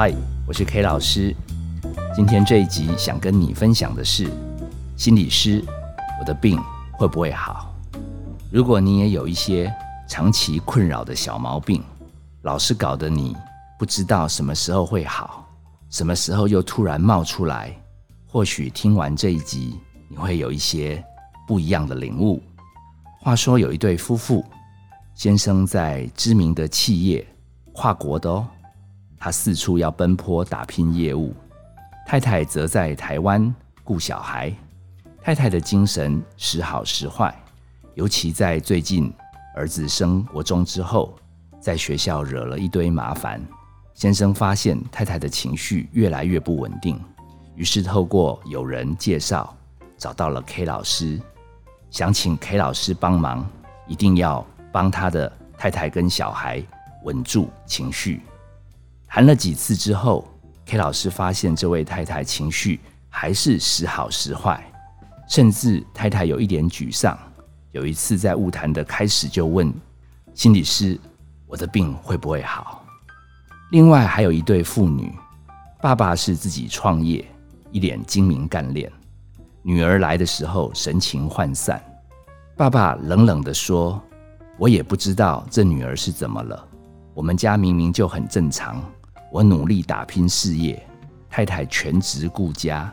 嗨，我是 K 老师。今天这一集想跟你分享的是，心理师，我的病会不会好？如果你也有一些长期困扰的小毛病，老是搞得你不知道什么时候会好，什么时候又突然冒出来，或许听完这一集，你会有一些不一样的领悟。话说有一对夫妇，先生在知名的企业，跨国的哦，他四处要奔波打拼业务，太太则在台湾顾小孩。太太的精神时好时坏，尤其在最近儿子升国中之后，在学校惹了一堆麻烦。先生发现太太的情绪越来越不稳定，于是透过有人介绍，找到了 K 老师。想请 K 老师帮忙，一定要帮他的太太跟小孩稳住情绪。谈了几次之后，K 老师发现这位太太情绪还是时好时坏，甚至太太有一点沮丧。有一次在物谈的开始就问心理师：“我的病会不会好？”另外还有一对父女，爸爸是自己创业，一脸精明干练。女儿来的时候神情涣散，爸爸冷冷地说：“我也不知道这女儿是怎么了。我们家明明就很正常，我努力打拼事业，太太全职顾家，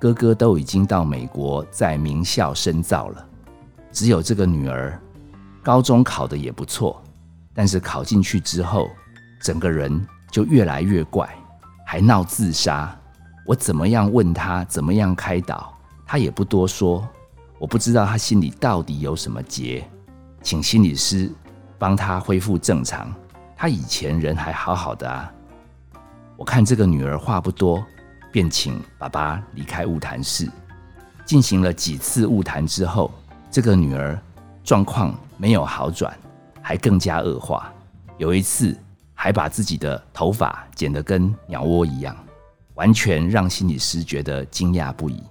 哥哥都已经到美国在名校深造了，只有这个女儿，高中考的也不错，但是考进去之后，整个人就越来越怪，还闹自杀。我怎么样问她，怎么样开导？”她也不多说，我不知道她心里到底有什么结，请心理师帮她恢复正常。她以前人还好好的啊。我看这个女儿话不多，便请爸爸离开物谈室。进行了几次物谈之后，这个女儿状况没有好转，还更加恶化。有一次还把自己的头发剪得跟鸟窝一样，完全让心理师觉得惊讶不已。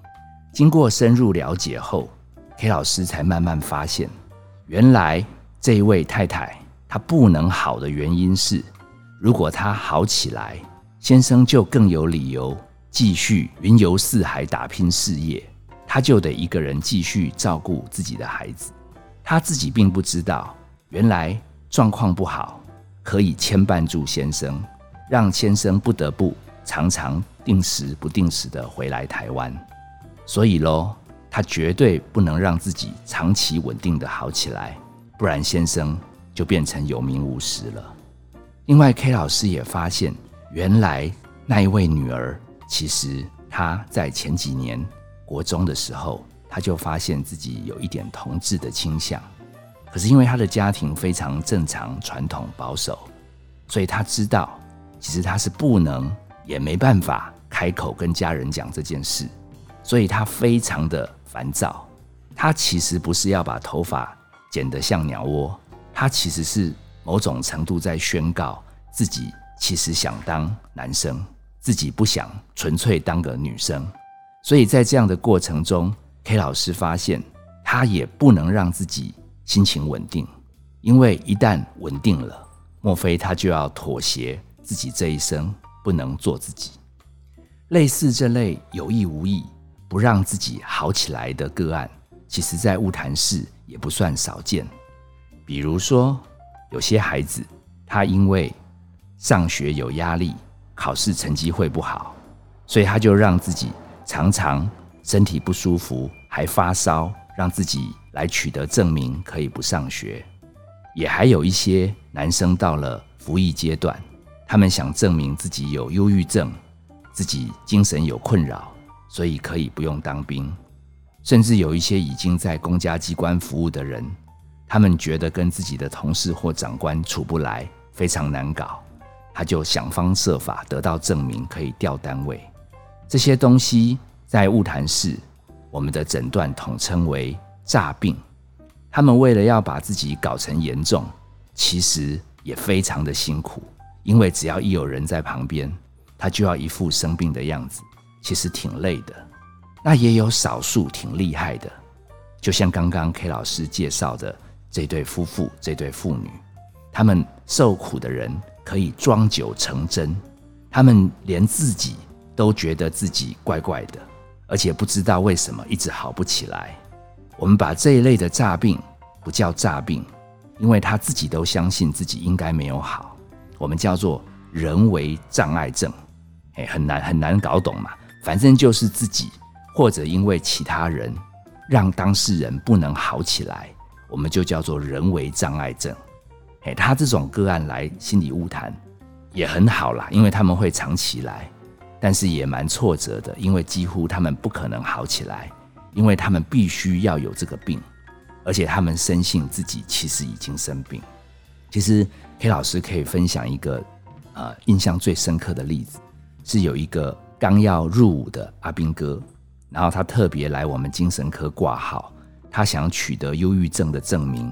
经过深入了解后，K 老师才慢慢发现，原来这位太太她不能好的原因是，如果她好起来，先生就更有理由继续云游四海打拼事业，他就得一个人继续照顾自己的孩子。他自己并不知道，原来状况不好可以牵绊住先生，让先生不得不常常定时不定时的回来台湾。所以喽，他绝对不能让自己长期稳定的好起来，不然先生就变成有名无实了。另外，K 老师也发现，原来那一位女儿，其实她在前几年国中的时候，她就发现自己有一点同志的倾向。可是因为她的家庭非常正常、传统、保守，所以她知道，其实她是不能也没办法开口跟家人讲这件事。所以她非常的烦躁，她其实不是要把头发剪得像鸟窝，她其实是某种程度在宣告自己其实想当男生，自己不想纯粹当个女生。所以在这样的过程中，K 老师发现他也不能让自己心情稳定，因为一旦稳定了，莫非他就要妥协自己这一生不能做自己？类似这类有意无意。不让自己好起来的个案，其实在物谈室也不算少见。比如说，有些孩子他因为上学有压力，考试成绩会不好，所以他就让自己常常身体不舒服，还发烧，让自己来取得证明可以不上学。也还有一些男生到了服役阶段，他们想证明自己有忧郁症，自己精神有困扰。所以可以不用当兵，甚至有一些已经在公家机关服务的人，他们觉得跟自己的同事或长官处不来，非常难搞，他就想方设法得到证明可以调单位。这些东西在物谈室，我们的诊断统称为诈病。他们为了要把自己搞成严重，其实也非常的辛苦，因为只要一有人在旁边，他就要一副生病的样子。其实挺累的，那也有少数挺厉害的，就像刚刚 K 老师介绍的这对夫妇、这对父女，他们受苦的人可以装酒成真，他们连自己都觉得自己怪怪的，而且不知道为什么一直好不起来。我们把这一类的诈病不叫诈病，因为他自己都相信自己应该没有好，我们叫做人为障碍症。哎，很难很难搞懂嘛，反正就是自己或者因为其他人让当事人不能好起来，我们就叫做人为障碍症。哎，他这种个案来心理物谈。也很好啦，因为他们会长期来，但是也蛮挫折的，因为几乎他们不可能好起来，因为他们必须要有这个病，而且他们深信自己其实已经生病。其实 K 老师可以分享一个呃印象最深刻的例子，是有一个刚要入伍的阿兵哥，然后他特别来我们精神科挂号，他想取得忧郁症的证明，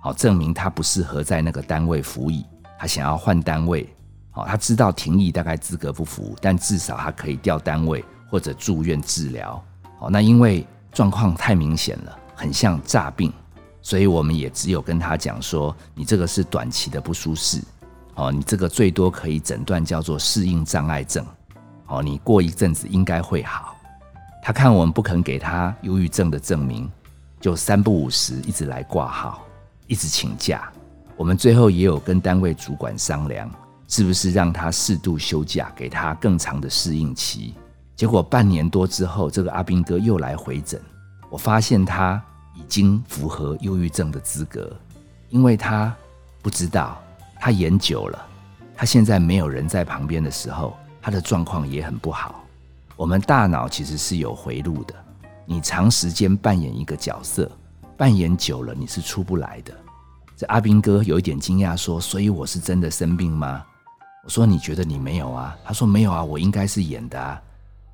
好证明他不适合在那个单位服役，他想要换单位。好他知道停役大概资格不符，但至少他可以调单位或者住院治疗。好，那因为状况太明显了，很像诈病，所以我们也只有跟他讲说，你这个是短期的不舒适。哦，你这个最多可以诊断叫做适应障碍症。哦，你过一阵子应该会好。他看我们不肯给他忧郁症的证明，就三不五时一直来挂号，一直请假。我们最后也有跟单位主管商量。是不是让他适度休假，给他更长的适应期？结果半年多之后，这个阿兵哥又来回诊，我发现他已经符合忧郁症的资格，因为他不知道，他演久了，他现在没有人在旁边的时候，他的状况也很不好。我们大脑其实是有回路的，你长时间扮演一个角色，扮演久了你是出不来的。这阿兵哥有一点惊讶，说：“所以我是真的生病吗？”我说：“你觉得你没有啊？”他说：“没有啊，我应该是演的啊。”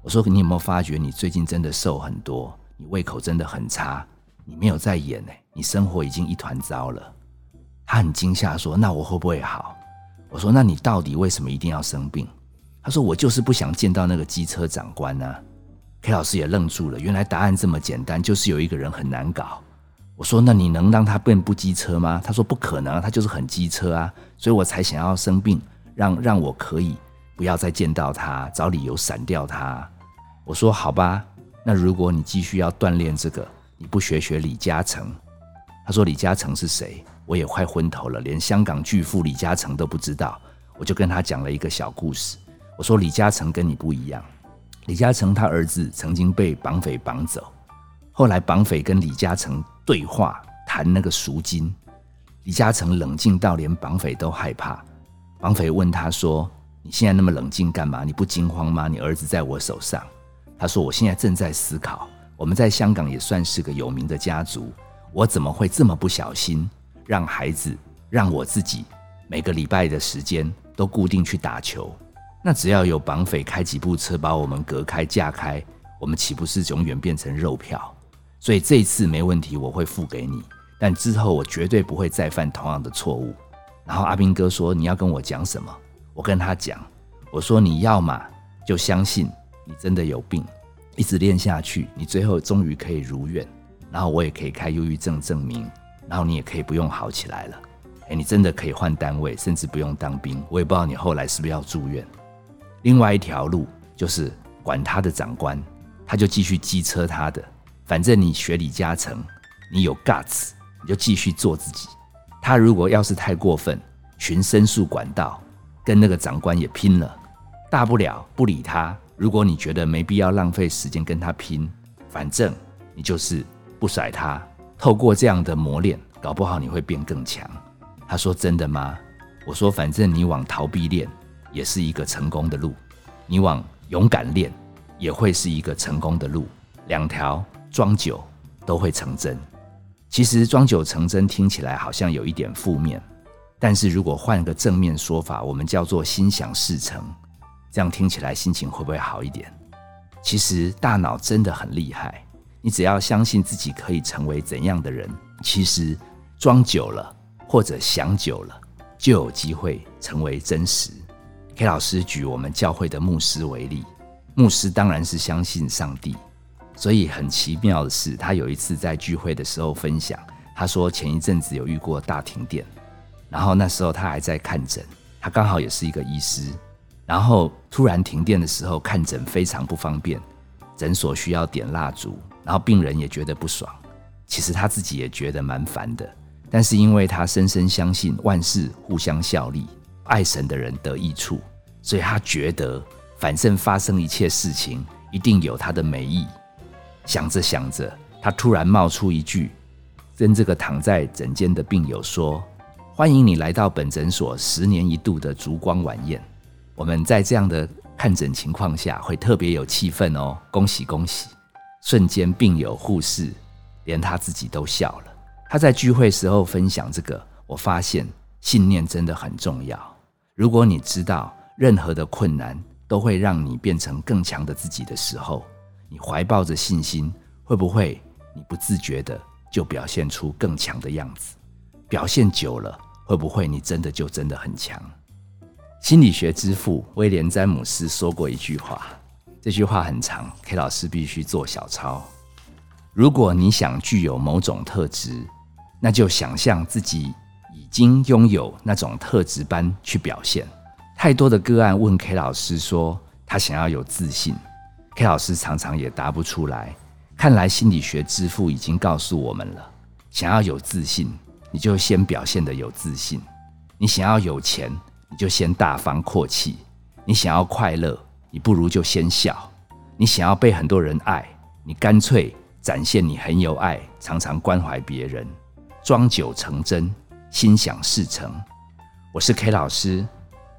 我说：“你有没有发觉你最近真的瘦很多？你胃口真的很差，你没有在演呢，你生活已经一团糟了。”他很惊吓，说：“那我会不会好？”我说：“那你到底为什么一定要生病？”他说：“我就是不想见到那个机车长官啊。”K 老师也愣住了，原来答案这么简单，就是有一个人很难搞。我说：“那你能让他变不机车吗？”他说：“不可能，他就是很机车啊，所以我才想要生病。”让让我可以不要再见到他，找理由闪掉他。我说好吧，那如果你继续要锻炼这个，你不学学李嘉诚？他说李嘉诚是谁？我也快昏头了，连香港巨富李嘉诚都不知道。我就跟他讲了一个小故事。我说李嘉诚跟你不一样，李嘉诚他儿子曾经被绑匪绑走，后来绑匪跟李嘉诚对话谈那个赎金，李嘉诚冷静到连绑匪都害怕。绑匪问他说：“你现在那么冷静干嘛？你不惊慌吗？你儿子在我手上。”他说：“我现在正在思考，我们在香港也算是个有名的家族，我怎么会这么不小心，让孩子，让我自己每个礼拜的时间都固定去打球？那只要有绑匪开几部车把我们隔开架开，我们岂不是永远变成肉票？所以这一次没问题，我会付给你，但之后我绝对不会再犯同样的错误。”然后阿兵哥说：“你要跟我讲什么？”我跟他讲：“我说你要嘛就相信你真的有病，一直练下去，你最后终于可以如愿。然后我也可以开忧郁症证明，然后你也可以不用好起来了。哎，你真的可以换单位，甚至不用当兵。我也不知道你后来是不是要住院。另外一条路就是管他的长官，他就继续机车他的，反正你学李嘉诚，你有 guts，你就继续做自己。”他如果要是太过分，寻申诉管道，跟那个长官也拼了，大不了不理他。如果你觉得没必要浪费时间跟他拼，反正你就是不甩他。透过这样的磨练，搞不好你会变更强。他说：“真的吗？”我说：“反正你往逃避练，也是一个成功的路；你往勇敢练，也会是一个成功的路。两条装久都会成真。”其实装久成真听起来好像有一点负面，但是如果换个正面说法，我们叫做心想事成，这样听起来心情会不会好一点？其实大脑真的很厉害，你只要相信自己可以成为怎样的人，其实装久了或者想久了，就有机会成为真实。K 老师举我们教会的牧师为例，牧师当然是相信上帝。所以很奇妙的是，他有一次在聚会的时候分享，他说前一阵子有遇过大停电，然后那时候他还在看诊，他刚好也是一个医师，然后突然停电的时候，看诊非常不方便，诊所需要点蜡烛，然后病人也觉得不爽。其实他自己也觉得蛮烦的，但是因为他深深相信万事互相效力，爱神的人得益处，所以他觉得反正发生一切事情一定有他的美意。想着想着，他突然冒出一句，跟这个躺在诊间的病友说：“欢迎你来到本诊所十年一度的烛光晚宴。我们在这样的看诊情况下，会特别有气氛哦，恭喜恭喜！”瞬间，病友、护士。连他自己都笑了。他在聚会时候分享这个，我发现信念真的很重要。如果你知道任何的困难都会让你变成更强的自己的时候，你怀抱着信心，会不会你不自觉的就表现出更强的样子？表现久了，会不会你真的就真的很强？心理学之父威廉詹姆斯说过一句话，这句话很长，K 老师必须做小抄。如果你想具有某种特质，那就想象自己已经拥有那种特质般去表现。太多的个案问 K 老师说，他想要有自信，K 老师常常也答不出来。看来心理学之父已经告诉我们了：想要有自信，你就先表现的有自信；你想要有钱，你就先大方阔气；你想要快乐，你不如就先笑；你想要被很多人爱，你干脆。展现你很有爱，常常关怀别人，装酒成真，心想事成。我是 K 老师，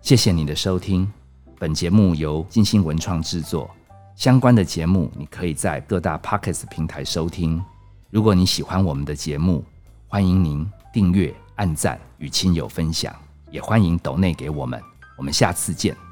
谢谢你的收听。本节目由金星文创制作，相关的节目你可以在各大 Pockets 平台收听。如果你喜欢我们的节目，欢迎您订阅、按赞与亲友分享，也欢迎抖内给我们。我们下次见。